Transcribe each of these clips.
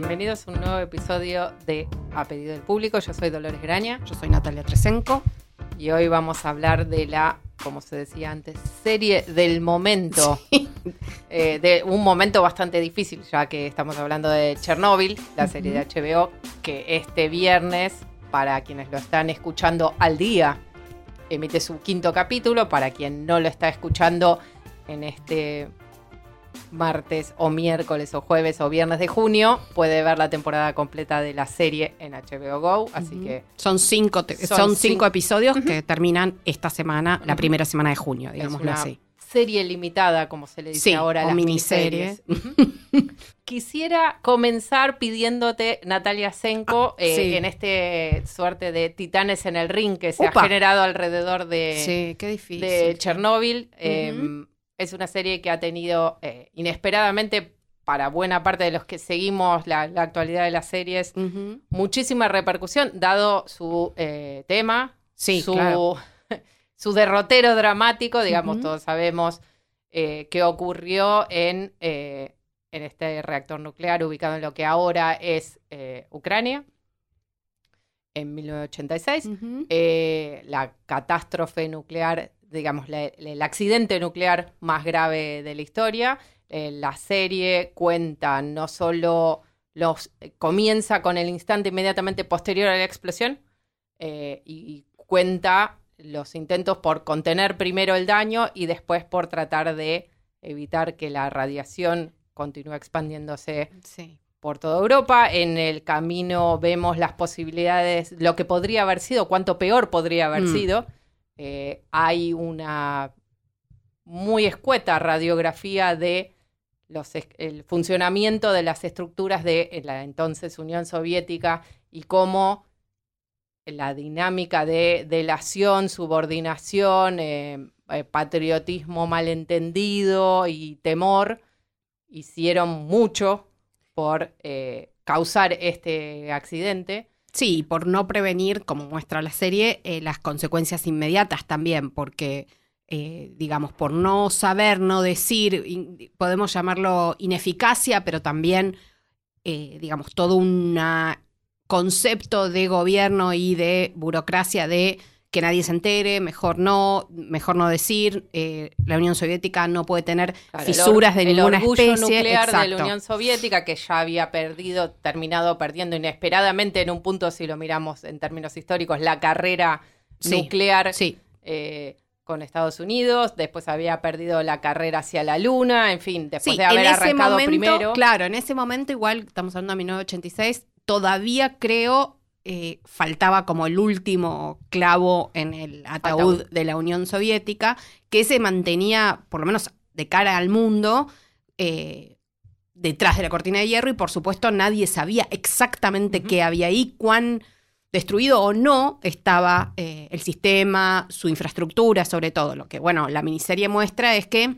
Bienvenidos a un nuevo episodio de A Pedido del Público. Yo soy Dolores Graña Yo soy Natalia Tresenco. y hoy vamos a hablar de la, como se decía antes, serie del momento. Eh, de un momento bastante difícil, ya que estamos hablando de Chernobyl, la serie de HBO, que este viernes, para quienes lo están escuchando al día, emite su quinto capítulo. Para quien no lo está escuchando en este martes o miércoles o jueves o viernes de junio, puede ver la temporada completa de la serie en HBO Go. Así que Son cinco, Son son cinco. episodios que terminan esta semana, la primera semana de junio, digámoslo así. serie limitada, como se le dice Sí, ahora o las miniserie. miniseries. Quisiera comenzar pidiéndote, Natalia Senko, Ah, eh, sí. en este suerte de titanes en el ring que se ha generado alrededor de, sí, qué difícil. de Chernóbil. Eh, Ujú. Es una serie que ha tenido eh, inesperadamente, para buena parte de los que seguimos la, la actualidad de las series, muchísima repercusión, dado su eh, tema, Sí, su, claro. su derrotero dramático, digamos, todos sabemos eh, qué ocurrió en, eh, en este reactor nuclear ubicado en lo que ahora es Ucrania, en 1986 Ujú. eh, la catástrofe nuclear, digamos, la- el accidente nuclear más grave de la historia. Eh, la serie cuenta no solo los. eh, comienza con el instante inmediatamente posterior a la explosión eh, y, y cuenta los intentos por contener primero el daño y después por tratar de evitar que la radiación continúe expandiéndose Sí. por toda Europa. En el camino vemos las posibilidades, lo que podría haber sido, cuánto peor podría haber Mm. sido. Eh, hay una muy escueta radiografía de el funcionamiento de las estructuras de la entonces Unión Soviética y cómo la dinámica de delación, subordinación, eh, eh, patriotismo malentendido y temor hicieron mucho por causar este accidente. Sí, por no prevenir, como muestra la serie, eh, las consecuencias inmediatas también, porque, eh, digamos, por no saber, no decir, podemos llamarlo ineficacia, pero también, eh, digamos, todo un concepto de gobierno y de burocracia de que nadie se entere, mejor no, mejor no decir, eh, la Unión Soviética no puede tener Claro, el fisuras de el ninguna orgullo especie. nuclear de la. Unión Soviética que ya había perdido, terminado perdiendo inesperadamente en un punto, si lo miramos en términos históricos, la carrera Sí, nuclear Sí, eh, con Estados Unidos, después había perdido la carrera hacia la Luna, en fin, después Sí, de haber arrancado momento, primero. claro, en ese momento igual, estamos hablando de 1986, todavía creo eh, faltaba como el último clavo en el ataúd, Ataúd. de la Unión Soviética, que se mantenía, por lo menos de cara al mundo, eh, detrás de la cortina de hierro y por supuesto nadie sabía exactamente qué había ahí, cuán destruido o no estaba eh, el sistema, su infraestructura, sobre todo. Lo que, bueno, la miniserie muestra es que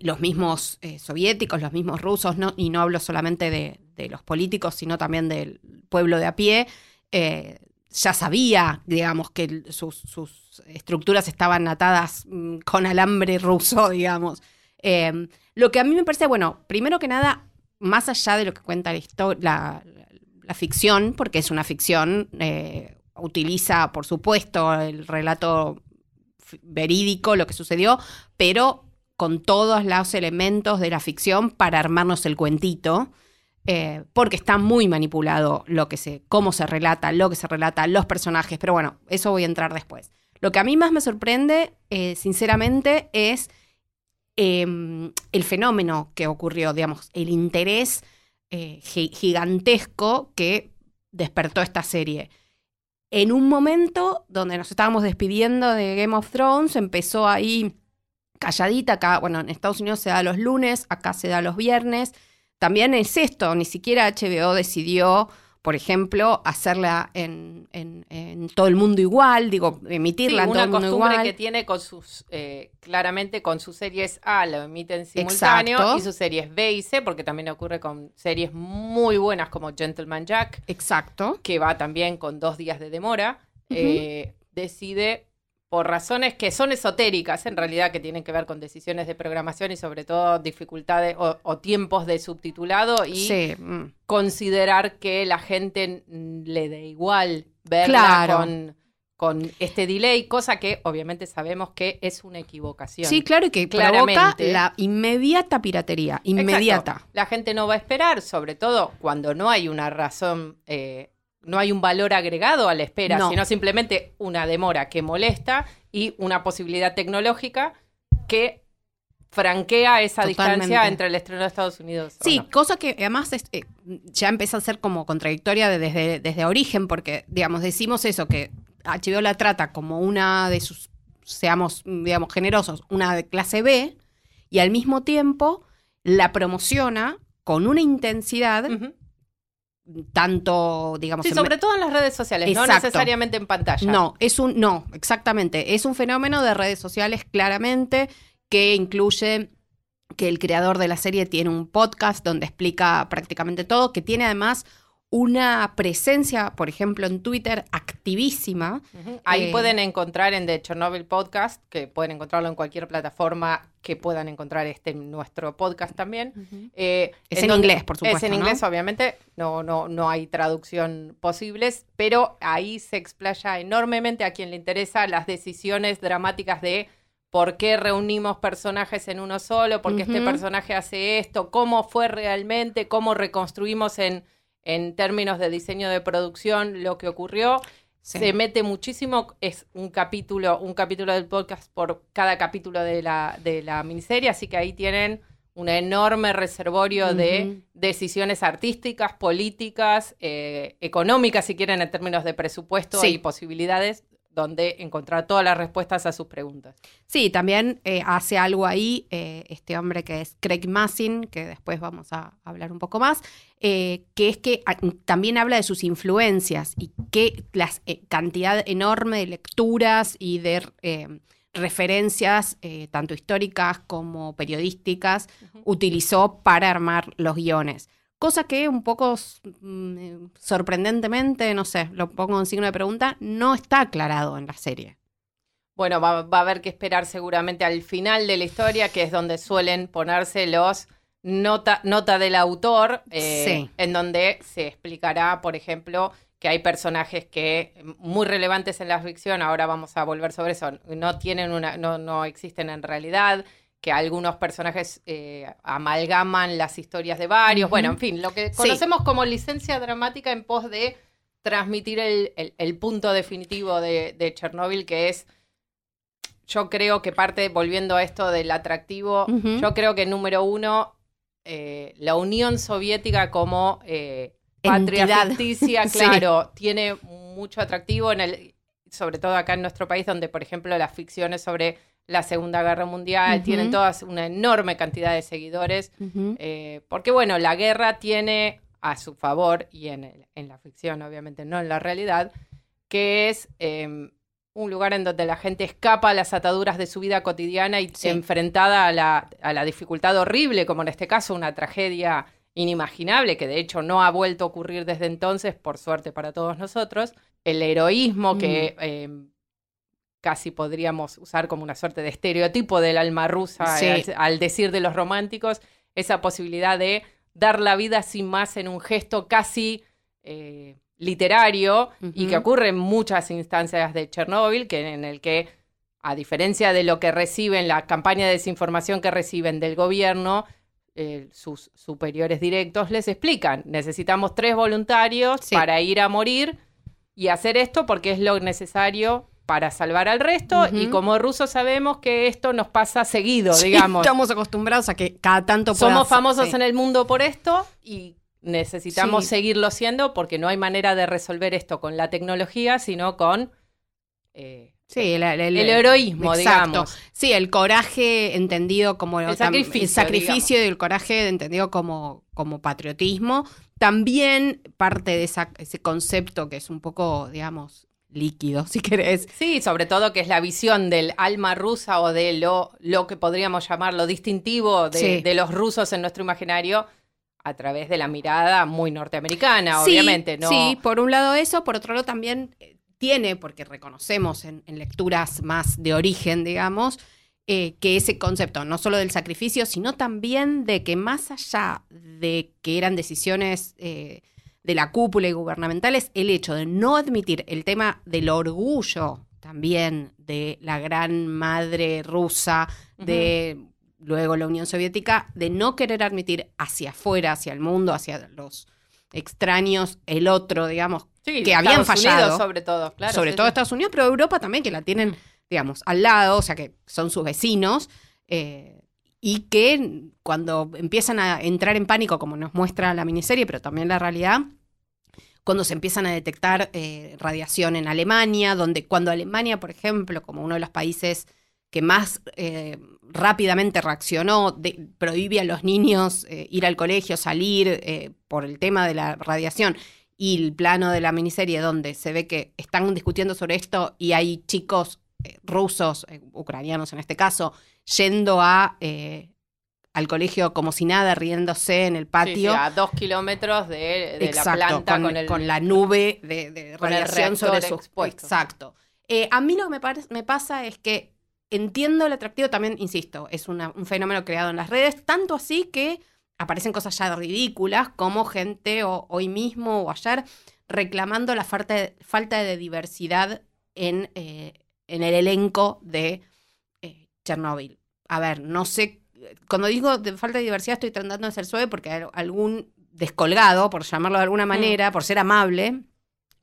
los mismos soviéticos, los mismos rusos, no, y no hablo solamente de, de los políticos, sino también del pueblo de a pie, eh, ya sabía, digamos, que sus, estructuras estaban atadas mm, con alambre ruso, digamos. Eh, lo que a mí me parece, bueno, primero que nada, más allá de lo que cuenta la, la, ficción, porque es una ficción, eh, utiliza, por supuesto, el relato verídico, lo que sucedió, pero con todos los elementos de la ficción para armarnos el cuentito, eh, porque está muy manipulado lo que se, cómo se relata, lo que se relata, los personajes, pero bueno, eso voy a entrar después. Lo que a mí más me sorprende, eh, sinceramente, es eh, el fenómeno que ocurrió, digamos, el interés eh, gi- gigantesco que despertó esta serie. En un momento donde nos estábamos despidiendo de Game of Thrones, empezó ahí calladita, acá, bueno, en Estados Unidos se da los lunes, acá se da los viernes. También es esto, ni siquiera HBO decidió por ejemplo, hacerla en, en- en todo el mundo igual, digo, emitirla Sí, en todo una el mundo costumbre igual. que tiene con sus, eh, claramente con sus series A, lo emiten simultáneo, Exacto. y sus series B y C, porque también ocurre con series muy buenas como Gentleman Jack, Exacto. que va también con dos días de demora, eh, decide, por razones que son esotéricas en realidad, que tienen que ver con decisiones de programación y sobre todo dificultades o, o tiempos de subtitulado y Sí. mm. considerar que la gente le dé igual verla Claro. con, con este delay, cosa que obviamente sabemos que es una equivocación. Sí, claro, y que provoca Claramente. la inmediata piratería. Inmediata. Exacto. La gente no va a esperar, sobre todo cuando no hay una razón, eh, no hay un valor agregado a la espera, No. sino simplemente una demora que molesta y una posibilidad tecnológica que franquea esa Totalmente. distancia entre el estreno de Estados Unidos. Sí, no. cosa que además es, eh, ya empieza a ser como contradictoria de- desde, desde origen, porque, digamos, decimos eso, que HBO la trata como una de sus, seamos, digamos, generosos, una de clase B, y al mismo tiempo la promociona con una intensidad. Tanto, digamos, Sí, en- sobre todo en las redes sociales, no necesariamente en pantalla. No, es un, no, exactamente. Es un fenómeno de redes sociales claramente que incluye que el creador de la serie tiene un podcast donde explica prácticamente todo, que tiene además una presencia, por ejemplo, en Twitter activísima. Ahí Eh, pueden encontrar en The Chernobyl Podcast, que pueden encontrarlo en cualquier plataforma que puedan encontrar este nuestro podcast también. Eh, Es en donde- inglés, por supuesto, Es en ¿no? inglés, obviamente. No, no, no hay traducción posibles, pero ahí se explaya enormemente a quien le interesa las decisiones dramáticas de por qué reunimos personajes en uno solo, por qué este personaje hace esto, cómo fue realmente, cómo reconstruimos en, en términos de diseño de producción lo que ocurrió. Sí. Se mete muchísimo, es un capítulo, un capítulo del podcast por cada capítulo de la, de la miniserie, así que ahí tienen un enorme reservorio de decisiones artísticas, políticas, eh, económicas, si quieren, en términos de presupuesto Sí. y posibilidades, donde encontrar todas las respuestas a sus preguntas. Sí, también eh, hace algo ahí eh, este hombre que es Craig Massin, que después vamos a hablar un poco más, eh, que es que a- también habla de sus influencias y que la cantidad enorme de lecturas y de referencias, tanto históricas como periodísticas, utilizó para armar los guiones. Cosa que un poco mm, eh, sorprendentemente, no sé, lo pongo en signo de pregunta, no está aclarado en la serie. Bueno, va, va a haber que esperar seguramente al final de la historia, que es donde suelen ponerse los nota, nota del autor, eh, Sí. en donde se explicará, por ejemplo, que hay personajes que muy relevantes en la ficción, ahora vamos a volver sobre eso, no tienen una, no, no existen en realidad, que algunos personajes eh, amalgaman las historias de varios, bueno, en fin, lo que Sí. conocemos como licencia dramática en pos de transmitir el, el- el punto definitivo de, de Chernobyl, que es, yo creo que parte, volviendo a esto del atractivo, yo creo que número uno, eh, la Unión Soviética como eh, patria Entidad. ficticia, Sí. claro, tiene mucho atractivo en el, sobre todo acá en nuestro país, donde, por ejemplo, las ficciones sobre la Segunda Guerra Mundial Ujú. tienen todas una enorme cantidad de seguidores. Eh, porque bueno, la guerra tiene a su favor, y en, el- en la ficción obviamente no en la realidad, que es eh, un lugar en donde la gente escapa a las ataduras de su vida cotidiana y Sí. enfrentada a la, a la dificultad horrible, como en este caso una tragedia inimaginable, que de hecho no ha vuelto a ocurrir desde entonces, por suerte para todos nosotros, el heroísmo que eh, casi podríamos usar como una suerte de estereotipo del alma rusa Sí. al, al decir de los románticos, esa posibilidad de dar la vida sin más en un gesto casi eh, literario y que ocurre en muchas instancias de Chernóbil, que en el que, a diferencia de lo que reciben, la campaña de desinformación que reciben del gobierno, eh, sus superiores directos les explican, necesitamos tres voluntarios Sí. para ir a morir y hacer esto porque es lo necesario para salvar al resto y como rusos sabemos que esto nos pasa seguido, Sí, digamos. Estamos acostumbrados a que cada tanto pueda Somos famosos sí. en el mundo por esto y necesitamos Sí. seguirlo siendo porque no hay manera de resolver esto con la tecnología, sino con eh, Sí, el, el- el heroísmo, exacto. digamos. Sí, el coraje entendido como El sacrificio, el sacrificio y el coraje entendido como, como patriotismo. También parte de esa- ese concepto que es un poco, digamos, líquido, si querés. Sí, sobre todo que es la visión del alma rusa o de lo, lo que podríamos llamar lo distintivo de, Sí. de los rusos en nuestro imaginario a través de la mirada muy norteamericana, Sí, obviamente. ¿no? Sí, por un lado eso, por otro lado también eh, tiene, porque reconocemos en, en lecturas más de origen, digamos, eh, que ese concepto no solo del sacrificio, sino también de que más allá de que eran decisiones eh, de la cúpula y gubernamentales, el hecho de no admitir el tema del orgullo también de la gran madre rusa, de luego la Unión Soviética, de no querer admitir hacia afuera, hacia el mundo, hacia los extraños, el otro, digamos, Sí, que habían Estados fallado. Unidos, sobre todo, claro. sobre sí, todo sí. Estados Unidos, pero Europa también, que la tienen, digamos, al lado, o sea, que son sus vecinos, eh, y que cuando empiezan a entrar en pánico, como nos muestra la miniserie, pero también la realidad, cuando se empiezan a detectar eh, radiación en Alemania, donde cuando Alemania, por ejemplo, como uno de los países que más eh, rápidamente reaccionó, de- prohíbe a los niños eh, ir al colegio, salir por el tema de la radiación, y el plano de la miniserie donde se ve que están discutiendo sobre esto y hay chicos rusos, ucranianos en este caso, yendo a eh, al colegio como si nada, riéndose en el Sí, patio. sí, a dos kilómetros de, de la planta con, con, el, con la nube de, de radiación sobre sus expuesto. Exacto. Eh, a mí lo que me, pasa es que entiendo el atractivo, también, insisto, es una- un fenómeno creado en las redes, tanto así que aparecen cosas ya ridículas, como gente o- hoy mismo o ayer reclamando la falta de, falta de diversidad en, eh, en el elenco de Chernobyl. A ver, no sé, cuando digo de falta de diversidad estoy tratando de ser suave porque al- algún descolgado, por llamarlo de alguna manera, por ser amable,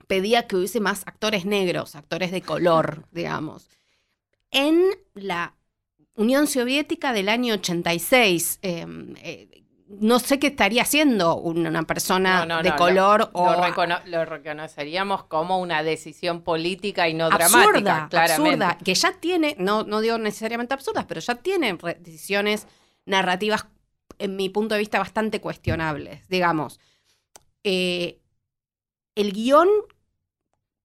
pedía que hubiese más actores negros, actores de color, digamos. En la Unión Soviética del año 86, eh, eh, no sé qué estaría haciendo una persona No, no, de no, color lo, o lo recono- lo reconoceríamos como una decisión política y no absurda, dramática, claramente. absurda, que ya tiene, no, no digo necesariamente absurdas, pero ya tiene decisiones narrativas, en mi punto de vista, bastante cuestionables. Digamos, Eh, el guion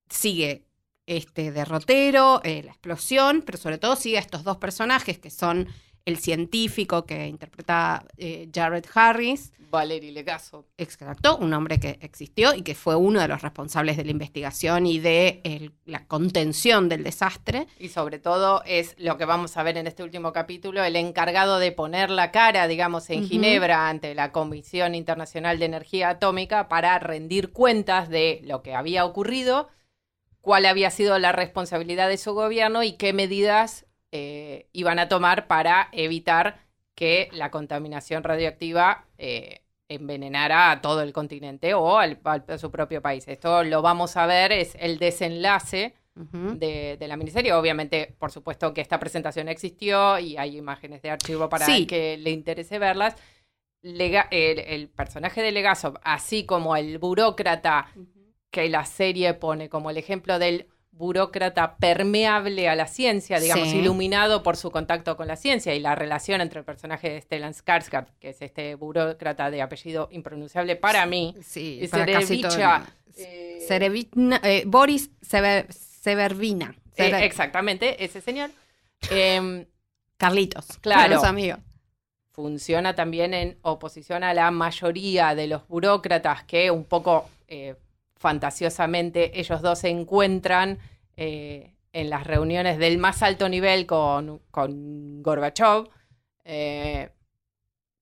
sigue este derrotero, eh, la explosión, pero sobre todo sigue a estos dos personajes que son el científico que interpreta eh, Jared Harris, Valery Legasov. Exacto, un hombre que existió y que fue uno de los responsables de la investigación y de el- la contención del desastre. Y sobre todo es lo que vamos a ver en este último capítulo, el encargado de poner la cara, digamos, en. Ginebra ante la Comisión Internacional de Energía Atómica para rendir cuentas de lo que había ocurrido, cuál había sido la responsabilidad de su gobierno y qué medidas eh, iban a tomar para evitar que la contaminación radioactiva eh, envenenara a todo el continente o al- al- a su propio país. Esto lo vamos a ver, es el desenlace de, de la miniserie. Obviamente, por supuesto que esta presentación existió y hay imágenes de archivo para Sí. el que le interese verlas. Lega- el, el personaje de Legasov, así como el burócrata que la serie pone como el ejemplo del burócrata permeable a la ciencia, digamos, Sí. iluminado por su contacto con la ciencia y la relación entre el personaje de Stellan Skarsgård, que es este burócrata de apellido impronunciable para mí, Sí, y para casi eh, eh, Boris Sever- Severvina. eh, exactamente, ese señor. Em, Carlitos. Claro. los amigos. funciona también en oposición a la mayoría de los burócratas que un poco eh, fantasiosamente ellos dos se encuentran eh, en las reuniones del más alto nivel con, con Gorbachev, eh,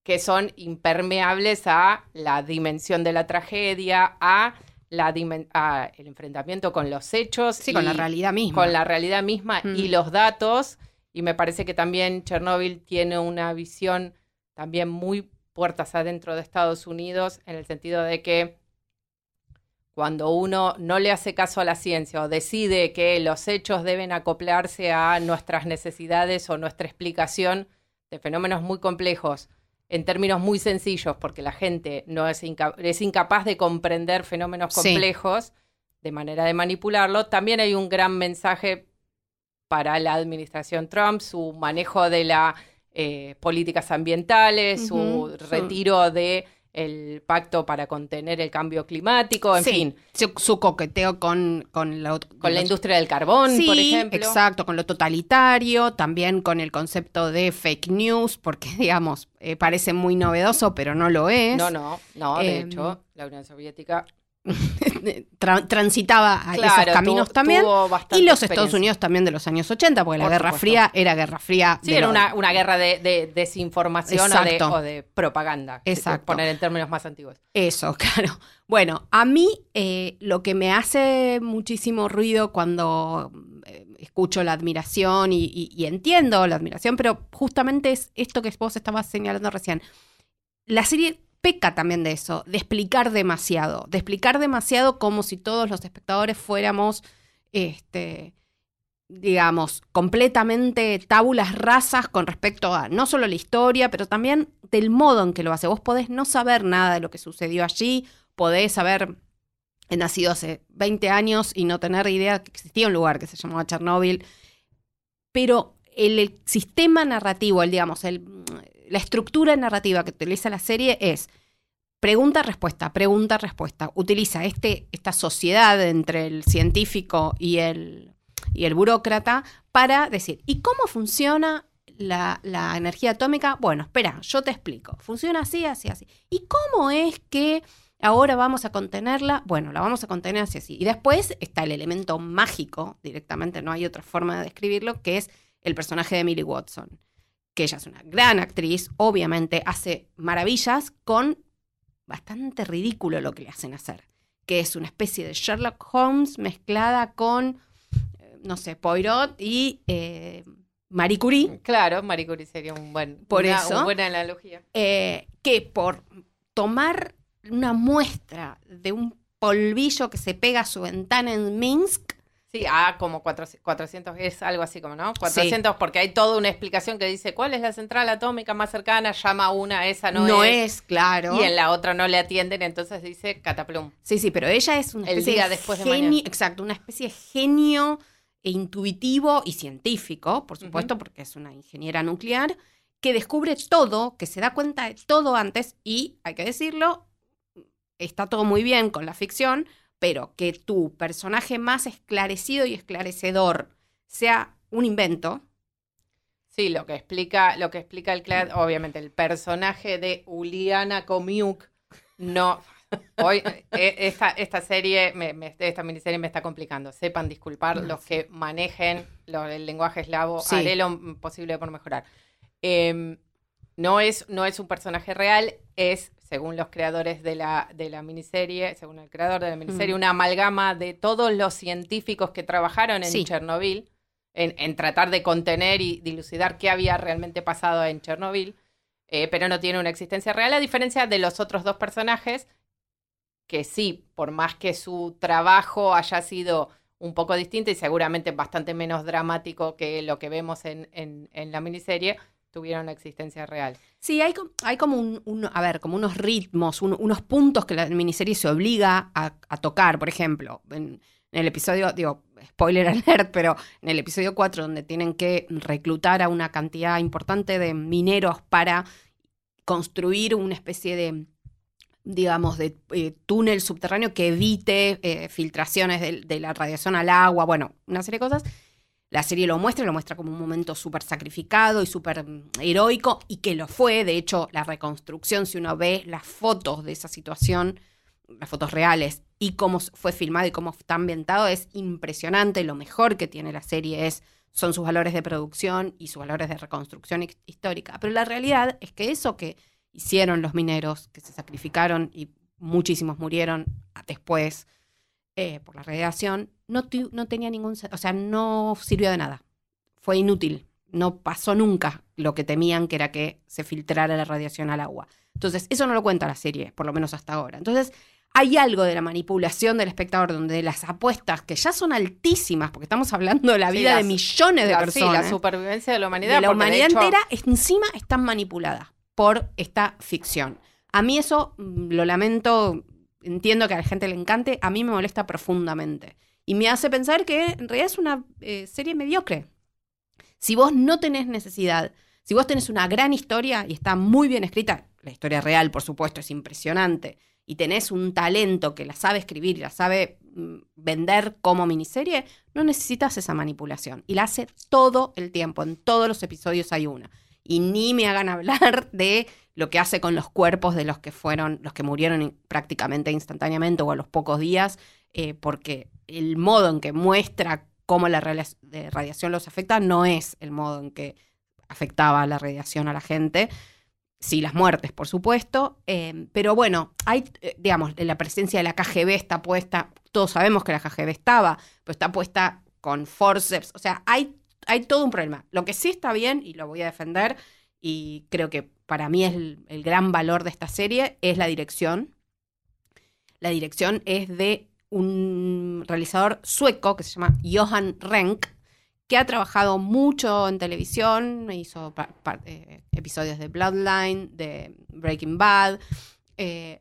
que son impermeables a la dimensión de la tragedia, a la a el enfrentamiento con los hechos Sí, con la y- realidad misma. con la realidad misma Mm. y los datos. Y me parece que también Chernóbil tiene una visión también muy puertas adentro de Estados Unidos, en el sentido de que cuando uno no le hace caso a la ciencia o decide que los hechos deben acoplarse a nuestras necesidades o nuestra explicación de fenómenos muy complejos en términos muy sencillos, porque la gente no es, inca- es incapaz de comprender fenómenos Sí. complejos de manera de manipularlo, también hay un gran mensaje para la administración Trump, su manejo de las eh, políticas ambientales, su retiro de el pacto para contener el cambio climático, en Sí, fin, Su, su coqueteo con, con, la, con la los- industria del carbón, Sí, por ejemplo. exacto, con lo totalitario, también con el concepto de fake news, porque, digamos, eh, parece muy novedoso, pero no lo es. No, no, no, de Em, hecho, la Unión Soviética Tra- transitaba a claro, esos caminos también. tuvo Y los Estados. Unidos también de los años 80, porque la Guerra supuesto. Fría era Guerra Fría. Sí, era una, una guerra de, de desinformación o de, Exacto. o de propaganda. Exacto. Poner en términos más antiguos. Eso, claro. Bueno, a mí eh, lo que me hace muchísimo ruido cuando eh, escucho la admiración y, y- y entiendo la admiración, pero justamente es esto que vos estabas señalando recién. La serie peca también de eso, de explicar demasiado, de explicar demasiado como si todos los espectadores fuéramos, este, digamos, completamente tábulas rasas con respecto a no solo la historia, pero también del modo en que lo hace. Vos podés no saber nada de lo que sucedió allí, podés haber nacido hace 20 años y no tener idea que existía un lugar que se llamaba Chernóbil, pero el, el sistema narrativo, el, digamos, el, la estructura narrativa que utiliza la serie es pregunta-respuesta, pregunta-respuesta. Utiliza este, esta sociedad entre el científico y el, y el burócrata para decir, ¿y cómo funciona la, la energía atómica? Bueno, espera, yo te explico. Funciona así, así, así. ¿Y cómo es que ahora vamos a contenerla? Bueno, la vamos a contener así, así. Y después está el elemento mágico, directamente, no hay otra forma de describirlo, que es el personaje de Millie Watson, que ella es una gran actriz, obviamente hace maravillas con bastante ridículo lo que le hacen hacer, que es una especie de Sherlock Holmes mezclada con, eh, no sé, Poirot y eh, Marie Curie, Claro, Marie Curie sería un buen, Por una, eso- una buena analogía. eh, que por tomar una muestra de un polvillo que se pega a su ventana en Minsk, Sí, ah, como 400, 400, es algo así como, ¿no? 400, porque hay toda una explicación que dice, ¿cuál es la central atómica más cercana? Llama a una, esa no, no, es. es, claro. Y en la otra no le atienden, entonces dice cataplum. Sí, sí, pero ella es una El especie día de después de genio, mañana. exacto, una especie de genio e intuitivo y científico, por supuesto, porque es una ingeniera nuclear, que descubre todo, que se da cuenta de todo antes y, hay que decirlo, está todo muy bien con la ficción, pero que tu personaje más esclarecido y esclarecedor sea un invento, Sí, lo que explica, lo que explica el obviamente el personaje de Uliana Komiuk no hoy eh, esta, esta serie, me- me- esta miniserie me está complicando. Sepan disculpar los que manejen el lenguaje eslavo, Sí. haré lo posible por mejorar. Em, no es, no es un personaje real, es, según los creadores de la, de la miniserie, según el creador de la miniserie, Mm. una amalgama de todos los científicos que trabajaron en Sí. Chernobyl, en, en tratar de contener y dilucidar qué había realmente pasado en Chernobyl, eh, pero no tiene una existencia real, a diferencia de los otros dos personajes, que sí, por más que su trabajo haya sido un poco distinto y seguramente bastante menos dramático que lo que vemos en, en- en la miniserie, tuvieron una existencia real. Sí, hay, hay como a ver, como unos ritmos, un- unos puntos que la miniserie se obliga a, tocar. Por ejemplo, en, en el episodio, digo, spoiler alert, pero en el episodio 4, donde tienen que reclutar a una cantidad importante de mineros para construir una especie de digamos, de eh, túnel subterráneo que evite eh, filtraciones de la radiación al agua, bueno, una serie de cosas. La serie lo muestra, lo muestra como un momento súper sacrificado y súper mm, heroico, y que lo fue. De hecho, la reconstrucción, si uno ve las fotos de esa situación, las fotos reales, y cómo fue filmado y cómo está ambientado, es impresionante. Lo mejor que tiene la serie es, son sus valores de producción y sus valores de reconstrucción his- histórica. Pero la realidad es que eso que hicieron los mineros, que se sacrificaron y muchísimos murieron después eh, por la radiación, no, no tenía ningún, o sea, no sirvió de nada. Fue inútil. No pasó nunca lo que temían, que era que se filtrara la radiación al agua. Entonces, eso no lo cuenta la serie, por lo menos hasta ahora. Entonces, hay algo de la manipulación del espectador, donde las apuestas, que ya son altísimas, porque estamos hablando de la Sí, vida de millones de La, sí, personas la supervivencia de la humanidad. de la de humanidad hecho- entera encima están manipuladas por esta ficción. A mí eso mm, lo lamento, entiendo que a la gente le encante, a mí me molesta profundamente. Y me hace pensar que en realidad es una eh, serie mediocre. Si vos no tenés necesidad, si vos tenés una gran historia y está muy bien escrita, la historia real, por supuesto, es impresionante, y tenés un talento que la sabe escribir y la sabe mm, vender como miniserie, no necesitas esa manipulación. Y la hace todo el tiempo, en todos los episodios hay una. Y ni me hagan hablar de lo que hace con los cuerpos de los que fueron, los que murieron prácticamente instantáneamente o a los pocos días, eh, porque el modo en que muestra cómo la radiación los afecta no es el modo en que afectaba la radiación a la gente. Sí, las muertes, por supuesto. Eh, pero bueno, hay, eh, digamos, la presencia de la KGB está puesta, todos sabemos que la KGB estaba, pero está puesta con forceps. O sea, hay, hay todo un problema. Lo que sí está bien, y lo voy a defender, y creo que para mí es el, gran valor de esta serie, es la dirección. La dirección es de un realizador sueco que se llama Johan Renck, que ha trabajado mucho en televisión, hizo eh, episodios de Bloodline, de Breaking Bad, eh,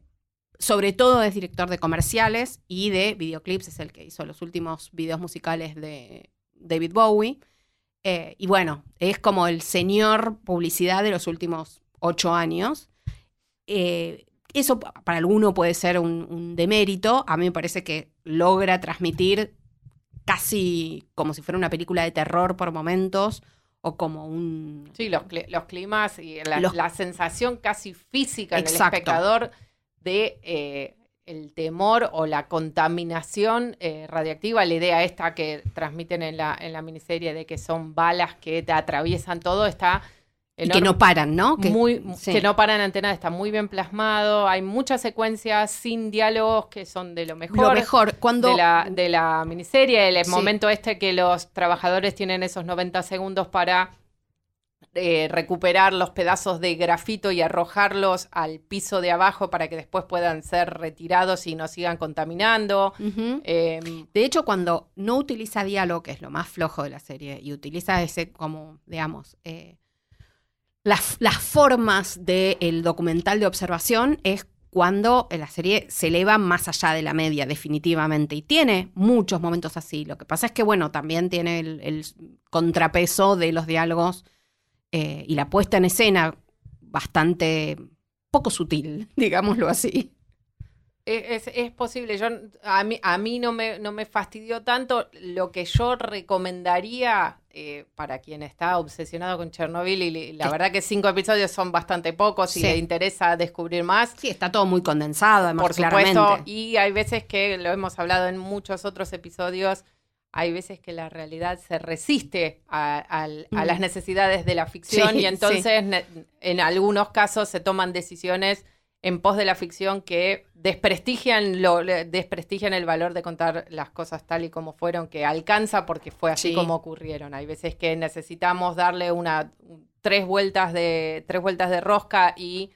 sobre todo es director de comerciales y de videoclips, es el que hizo los últimos videos musicales de David Bowie. Eh, y bueno, es como el señor publicidad de los últimos ocho años. eso para alguno puede ser un demérito, a mí me parece que logra transmitir casi como si fuera una película de terror por momentos o como un... Sí, los, los climas y la, sensación casi física en el espectador de eh, el temor o la contaminación eh, radiactiva, la idea esta que transmiten en la, en la miniserie de que son balas que te atraviesan todo, está y que no paran, ¿no? Que, muy, que no paran antena, está muy bien plasmado. Hay muchas secuencias sin diálogos que son de lo mejor. Lo mejor, cuando... De la, de la miniserie, el momento este que los trabajadores tienen esos 90 segundos para eh, recuperar los pedazos de grafito y arrojarlos al piso de abajo para que después puedan ser retirados y no sigan contaminando. Em, de hecho, cuando no utiliza diálogo, que es lo más flojo de la serie, y utiliza ese como, digamos... Eh, las, formas del documental de observación es cuando la serie se eleva más allá de la media, definitivamente. Y tiene muchos momentos así. Lo que pasa es que, bueno, también tiene el, contrapeso de los diálogos eh, y la puesta en escena bastante poco sutil, digámoslo así. Es, posible, yo a mí, a mí no, me, no me fastidió tanto. Lo que yo recomendaría eh, para quien está obsesionado con Chernobyl, y la verdad que cinco episodios son bastante pocos, si le interesa descubrir más. Sí, está todo muy condensado, además, Por supuesto, y hay veces que, lo hemos hablado en muchos otros episodios, hay veces que la realidad se resiste a, las necesidades de la ficción y entonces en algunos casos se toman decisiones en pos de la ficción que desprestigian, lo, desprestigian el valor de contar las cosas tal y como fueron, que alcanza porque fue así como ocurrieron. Hay veces que necesitamos darle una tres vueltas de tres vueltas de rosca y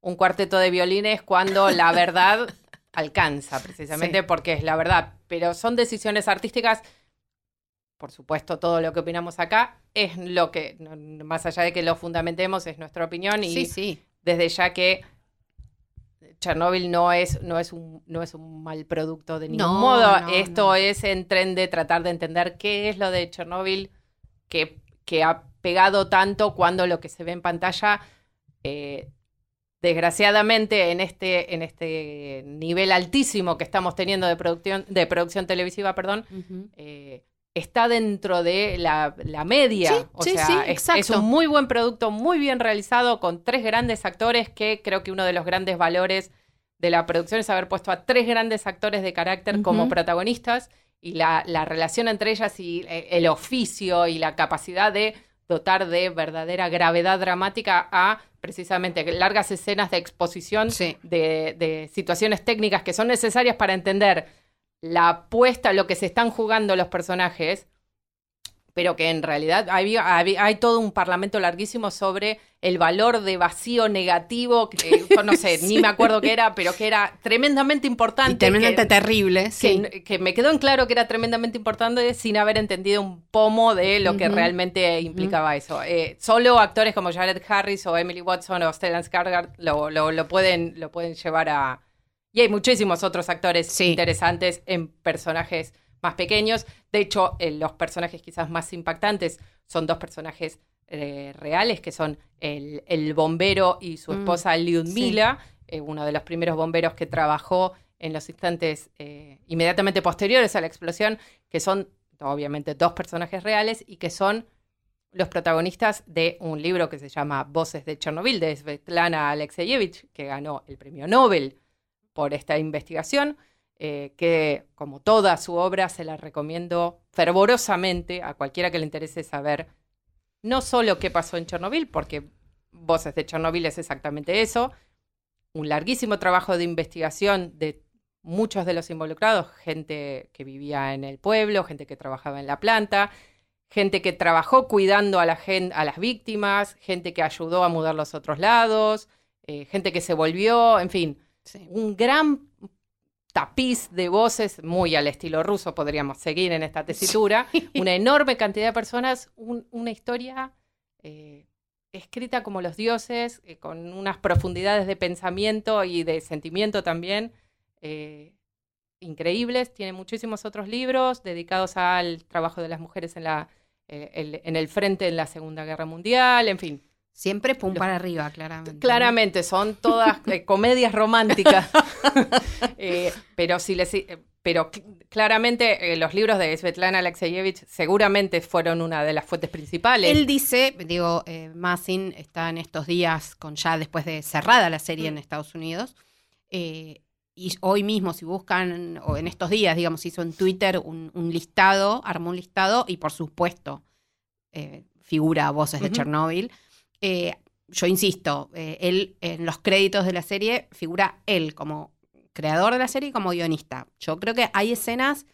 un cuarteto de violines cuando la verdad alcanza, precisamente porque es la verdad. Pero son decisiones artísticas. Por supuesto, todo lo que opinamos acá es lo que, más allá de que lo fundamentemos, es nuestra opinión y sí, desde ya que Chernobyl no es, no es, un, no es un mal producto de ningún modo. Esto es en tren de tratar de entender qué es lo de Chernobyl que, que ha pegado tanto cuando lo que se ve en pantalla, eh, desgraciadamente, en este, en este nivel altísimo que estamos teniendo de producción, de producción televisiva, perdón, está dentro de la, media. o sea, es, un muy buen producto, muy bien realizado, con tres grandes actores, que creo que uno de los grandes valores de la producción es haber puesto a tres grandes actores de carácter como protagonistas y la, relación entre ellas y eh, el oficio y la capacidad de dotar de verdadera gravedad dramática a precisamente largas escenas de exposición de, de situaciones técnicas que son necesarias para entender la apuesta, lo que se están jugando los personajes, pero que en realidad hay, hay, todo un parlamento larguísimo sobre el valor de vacío negativo, que yo no sé, ni me acuerdo qué era, pero que era tremendamente importante. tremendamente terrible, sí. Que, me quedó en claro que era tremendamente importante sin haber entendido un pomo de lo que realmente implicaba eso. Eh, solo actores como Jared Harris o Emily Watson o Stellan Skarsgård lo, lo, pueden, lo pueden llevar a, y hay muchísimos otros actores interesantes en personajes más pequeños. De hecho, los personajes quizás más impactantes son dos personajes eh, reales, que son el, el bombero y su Mm, esposa Lyudmila, eh, uno de los primeros bomberos que trabajó en los instantes eh, inmediatamente posteriores a la explosión, que son obviamente dos personajes reales y que son los protagonistas de un libro que se llama Voces de Chernobyl, de Svetlana Alexeyevich, que ganó el premio Nobel por esta investigación, eh, que como toda su obra se la recomiendo fervorosamente a cualquiera que le interese saber no solo qué pasó en Chernobyl, porque Voces de Chernobyl es exactamente eso, un larguísimo trabajo de investigación de muchos de los involucrados, gente que vivía en el pueblo, gente que trabajaba en la planta, gente que trabajó cuidando a, la a las víctimas, gente que ayudó a mudar los otros lados, eh, gente que se volvió, en fin, Sí. un gran tapiz de voces, muy al estilo ruso, podríamos seguir en esta tesitura, una enorme cantidad de personas, un- una historia eh, escrita como los dioses, eh, con unas profundidades de pensamiento y de sentimiento también eh, increíbles. Tiene muchísimos otros libros dedicados al trabajo de las mujeres en, la, el- en el frente en la Segunda Guerra Mundial, en fin. Siempre pum para arriba, claramente. Claramente, son todas eh, comedias románticas. Eh, pero si les, eh, pero cl- claramente eh, los libros de Svetlana Alexeyevich seguramente fueron una de las fuentes principales. Él dice, digo, Massin está en estos días con ya después de cerrada la serie en Estados Unidos. y hoy mismo, si buscan, o en estos días, digamos, hizo en Twitter un, un listado, armó un listado y por supuesto figura voces de. Chernóbil. Eh, yo insisto, eh, él en los créditos de la serie figura él como creador de la serie y como guionista. Yo creo que hay escenas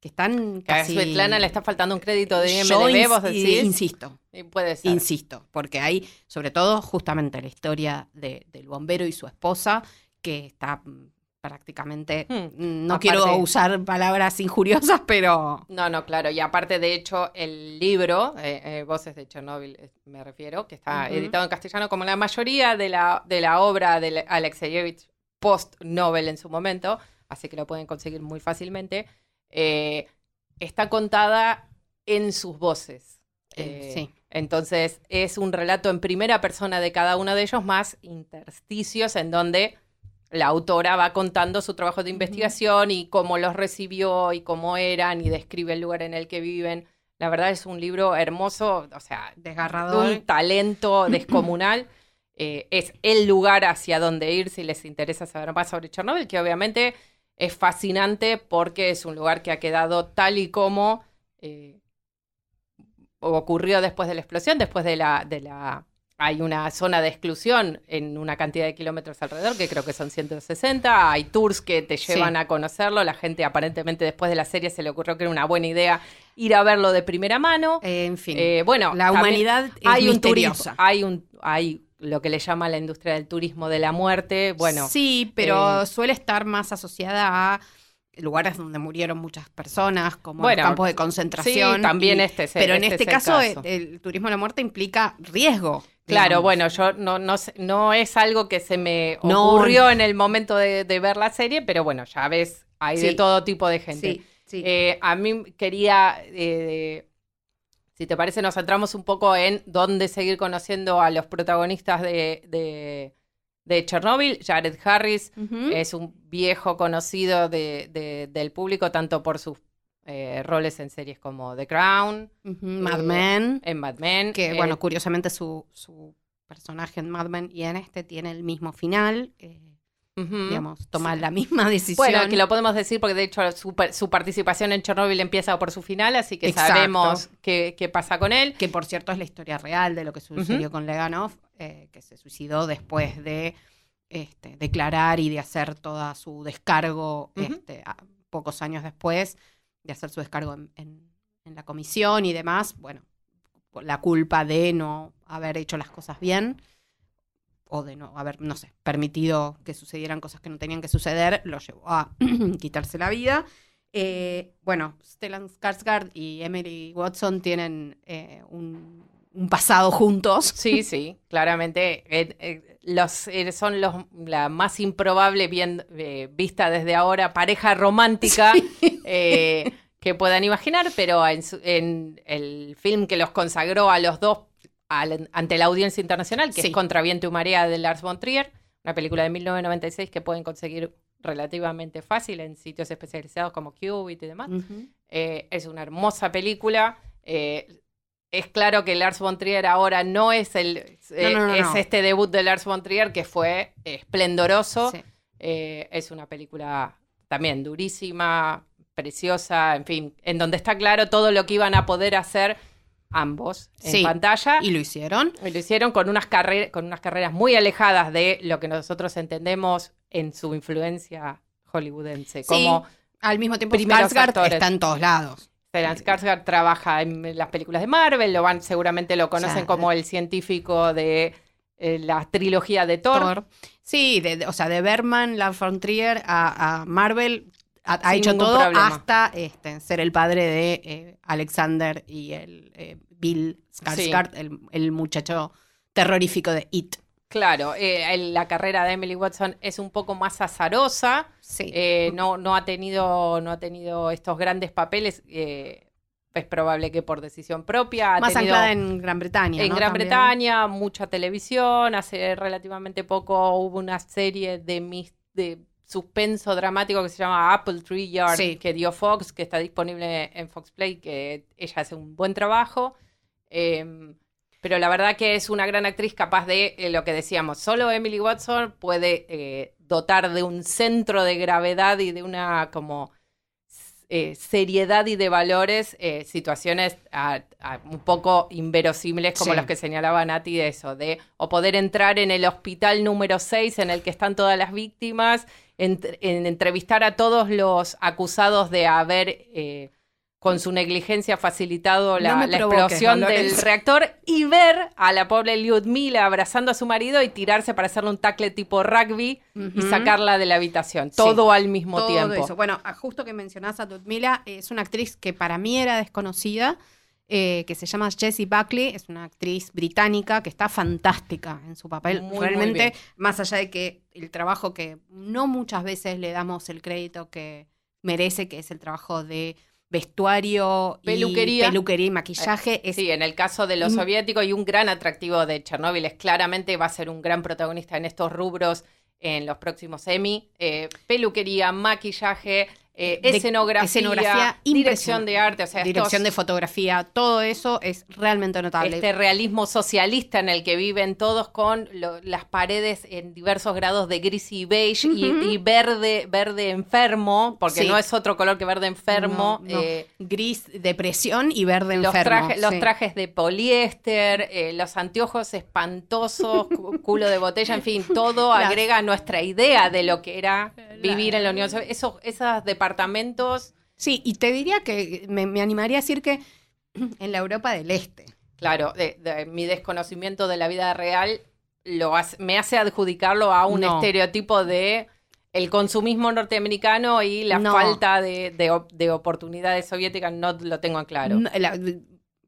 que están Que a casi... Svetlana le está faltando un crédito de IMDb, ins- vos decís. insisto, Y puede ser. Insisto, porque hay, sobre todo, justamente la historia de- del bombero y su esposa, que está prácticamente. Hmm. No Aparte- quiero usar palabras injuriosas, pero. No, no, claro. Y aparte, de hecho, el libro, eh, eh, Voces de Chernobyl, eh, me refiero, que está editado en castellano, como la mayoría de la, de la obra de Alexeyevich post-Nobel en su momento, así que lo pueden conseguir muy fácilmente, está contada en sus voces. Sí. Entonces, es un relato en primera persona de cada uno de ellos, más intersticios en donde la autora va contando su trabajo de investigación y cómo los recibió y cómo eran y describe el lugar en el que viven. La verdad es un libro hermoso, o sea, de Desgarrador. un talento descomunal. Eh, es el lugar hacia donde ir si les interesa saber más sobre Chernobyl, que obviamente es fascinante porque es un lugar que ha quedado tal y como eh, ocurrió después de la explosión, después de la, de la... Hay una zona de exclusión en una cantidad de kilómetros alrededor, que creo que son 160. Hay tours que te llevan Sí. a conocerlo. La gente aparentemente después de la serie se le ocurrió que era una buena idea ir a verlo de primera mano. Eh, en fin. Eh, bueno, la humanidad es hay un turismo, hay un, hay lo que le llama la industria del turismo de la muerte. Bueno, Sí, pero eh, suele estar más asociada a lugares donde murieron muchas personas, como Bueno, los campos de concentración. sí, también y- este es el- Pero en este este caso, caso. el, el turismo de la muerte implica riesgo. Claro, digamos. bueno, yo no, no, no es algo que se me No. ocurrió en el momento de, de ver la serie, pero bueno, ya ves, hay de todo tipo de gente. Sí, sí. Eh, a mí quería, eh, si te parece, nos centramos un poco en dónde seguir conociendo a los protagonistas de, de, de Chernobyl. Jared Harris es un viejo conocido de- de- del público, tanto por sus eh, roles en series como The Crown, Ujú, Mad eh, Men. en Mad Men. Que, eh, bueno, curiosamente su, su personaje en Mad Men y en este tiene el mismo final. eh, digamos, toma la misma decisión. Bueno, que lo podemos decir porque de hecho su, su participación en Chernobyl empieza por su final, así que Exacto. sabemos qué, qué pasa con él. que por cierto es la historia real de lo que sucedió con Leganov, eh, que se suicidó después de este, declarar y de hacer toda su descargo este, a- pocos años después, de hacer su descargo en, en- en la comisión y demás. Bueno, la culpa de no haber hecho las cosas bien o de no haber, no sé, permitido que sucedieran cosas que no tenían que suceder, lo llevó a quitarse la vida. Eh, bueno, Stellan Skarsgård y Emily Watson tienen eh, un, un pasado juntos. Sí, sí, claramente eh, eh, los, eh, son los, la más improbable bien, vista desde ahora pareja romántica que puedan imaginar, pero en, su- en el film que los consagró a los dos al- ante la audiencia internacional, que Sí. es Contra viento y marea de Lars von Trier, una película de 1996 que pueden conseguir relativamente fácil en sitios especializados como Qubit y demás. Es una hermosa película. eh, es claro que Lars von Trier ahora no es el eh, No, no, no, es este debut de Lars von Trier que fue esplendoroso. Sí. Eh, es una película también durísima, preciosa, en fin, en donde está claro todo lo que iban a poder hacer ambos en Sí, pantalla. Y lo hicieron. Y lo hicieron con unas, carreras con unas carreras muy alejadas de lo que nosotros entendemos en su influencia hollywoodense. Sí. Como Al mismo tiempo, Skarsgård está en todos lados. Stellan Skarsgård trabaja en las películas de Marvel, lo van, seguramente lo conocen como el científico de eh, la trilogía de Thor. Thor. Sí, de- de- o sea, de Berman, Lars von Trier a, a Marvel ha, hecho todo problema. hasta este, ser el padre de eh, Alexander y el eh, Bill Skarsgård, el, el muchacho terrorífico de It. Claro, eh, el- la carrera de Emily Watson es un poco más azarosa. Sí. Eh, no, no, ha tenido, no ha tenido estos grandes papeles. eh, es probable que por decisión propia. Ha más tenido anclada en Gran Bretaña. en ¿no? Gran También. Bretaña, mucha televisión. Hace relativamente poco hubo una serie de, mis- de suspenso dramático que se llama Apple Tree Yard, Sí. que dio Fox, que está disponible en Fox Play, que ella hace un buen trabajo. Eh, pero la verdad que es una gran actriz capaz de eh, lo que decíamos. Solo Emily Watson puede eh, dotar de un centro de gravedad y de una como eh, seriedad y de valores eh, situaciones a- a un poco inverosímiles como Sí. las que señalaba Nati de eso, de o poder entrar en el hospital número 6 en el que están todas las víctimas, en entrevistar a todos los acusados de haber con su negligencia facilitado la, No explosión del reactor y ver a la pobre Lyudmila abrazando a su marido y tirarse para hacerle un tackle tipo rugby y sacarla de la habitación, todo al mismo Todo tiempo. eso. Bueno, a- justo que mencionás a Ludmila, es una actriz que para mí era desconocida, eh, que se llama Jessie Buckley, es una actriz británica que está fantástica en su papel. Muy, Realmente, más allá de que el trabajo que no muchas veces le damos el crédito que merece, que es el trabajo de vestuario Peluquería. y peluquería y maquillaje, es Sí, en el caso de los Mm. soviéticos y un gran atractivo de Chernóbil es claramente va a ser un gran protagonista en estos rubros en los próximos Emmy. Eh, peluquería, maquillaje, eh, escenografía, escenografía dirección de arte, o sea, dirección de fotografía, todo eso es realmente notable. este realismo socialista en el que viven todos con lo- las paredes en diversos grados de gris y beige y- verde, verde enfermo, porque Sí. no es otro color que verde enfermo. No, no. eh, Gris, depresión y verde los, enfermo. trajes, los sí. trajes de poliéster, eh, los anteojos espantosos, cu- culo de botella, en fin, todo agrega nuestra idea de lo que era vivir en la Unión Soviética. Esos, esos departamentos, Sí, y te diría que me, me animaría a decir que en la Europa del Este. claro, de- de- mi desconocimiento de la vida real lo hace- me hace adjudicarlo a un No. estereotipo de el consumismo norteamericano y la No. falta de, de op- de oportunidades soviéticas, no lo tengo en claro. No, la-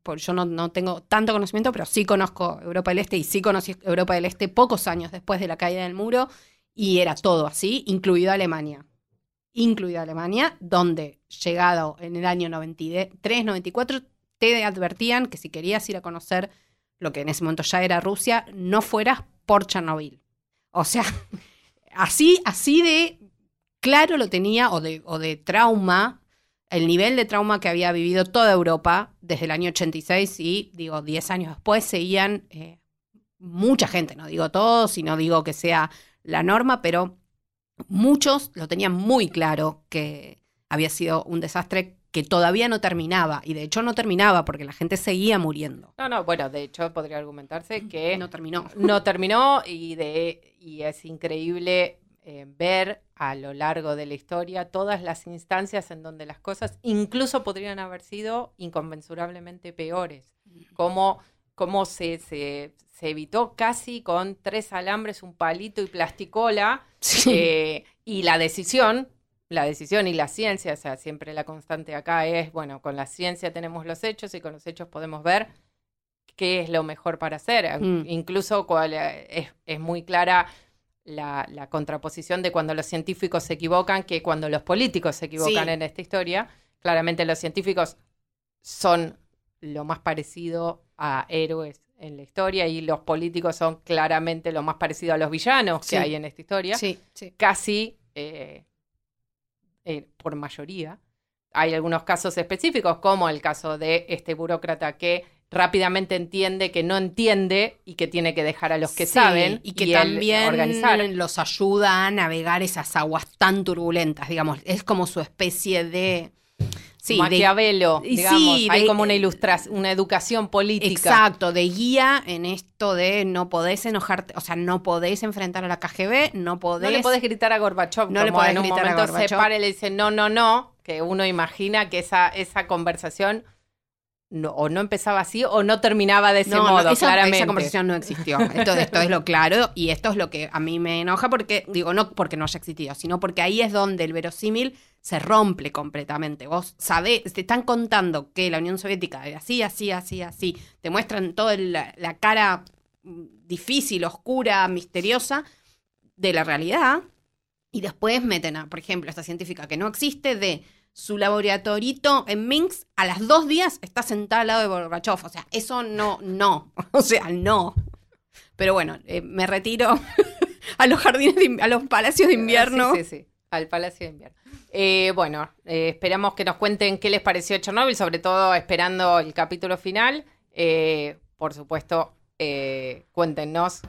por- yo no, no tengo tanto conocimiento, pero sí conozco Europa del Este y sí conocí Europa del Este pocos años después de la caída del muro y era todo así, incluida Alemania. Incluida Alemania, donde llegado en el año 93, 94, te advertían que si querías ir a conocer lo que en ese momento ya era Rusia, no fueras por Chernobyl. O sea, así, así de claro lo tenía, o de, o de trauma, el nivel de trauma que había vivido toda Europa desde el año 86 y, digo, 10 años después seguían eh, mucha gente, no digo todos y no digo que sea la norma, pero muchos lo tenían muy claro que había sido un desastre que todavía no terminaba, y de hecho no terminaba porque la gente seguía muriendo. No, no, bueno, de hecho podría argumentarse que No terminó. no terminó y, de, y es increíble eh, ver a lo largo de la historia todas las instancias en donde las cosas incluso podrían haber sido inconmensurablemente peores. Como, como se, se, se evitó casi con tres alambres, un palito y plasticola Sí. eh, y la decisión, la decisión y la ciencia, o sea, siempre la constante acá es, bueno, con la ciencia tenemos los hechos y con los hechos podemos ver qué es lo mejor para hacer. Mm. Incluso cual, eh, es, es muy clara la, la contraposición de cuando los científicos se equivocan que cuando los políticos se equivocan Sí. en esta historia. Claramente los científicos son lo más parecido a héroes en la historia y los políticos son claramente lo más parecido a los villanos Sí. que hay en esta historia. Sí, sí. Casi eh, eh, por mayoría. Hay algunos casos específicos, como el caso de este burócrata que rápidamente entiende que no entiende y que tiene que dejar a los que Sí, saben y que también organizar. los ayuda a navegar esas aguas tan turbulentas, digamos, es como su especie de sí, de- Maquiavelo, y digamos, sí, hay de- como una ilustración, una educación política. Exacto, de guía en esto de no podés enojarte, o sea, no podés enfrentar a la KGB, no podés. No le podés gritar a Gorbachev, No le podés en un gritar a momento se Gorbachev. para y le dice no, no, no, que uno imagina que esa, esa conversación no- o no empezaba así o no terminaba de ese No, no, modo, esa, claramente. esa conversación no existió. Esto, esto es lo claro y esto es lo que a mí me enoja porque, digo, no porque no haya existido, sino porque ahí es donde el verosímil se rompe completamente. Vos sabés, te están contando que la Unión Soviética era así, así, así, así. Te muestran toda la, la cara mm, difícil, oscura, misteriosa de la realidad y después meten a, por ejemplo, esta científica que no existe de su laboratorito en Minsk, a las dos días está sentada al lado de Gorbachev. O sea, eso no, no. O sea, no. Pero bueno, eh, me retiro a los jardines, de a los palacios de invierno. Sí, sí, sí, al Palacio de Invierno. Eh, bueno, eh, esperamos que nos cuenten qué les pareció Chernobyl, sobre todo esperando el capítulo final. Eh, por supuesto, eh, cuéntenos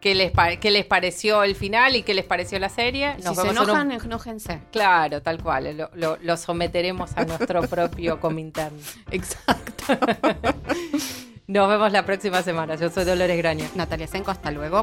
qué les, qué les pareció el final y qué les pareció la serie. Si Nos se vemos en un- enojan, enójense. Claro, tal cual. Lo, lo- lo someteremos a nuestro propio Comintern. Exacto. Nos vemos la próxima semana. Yo soy Dolores Graña. Natalia Senko, hasta luego.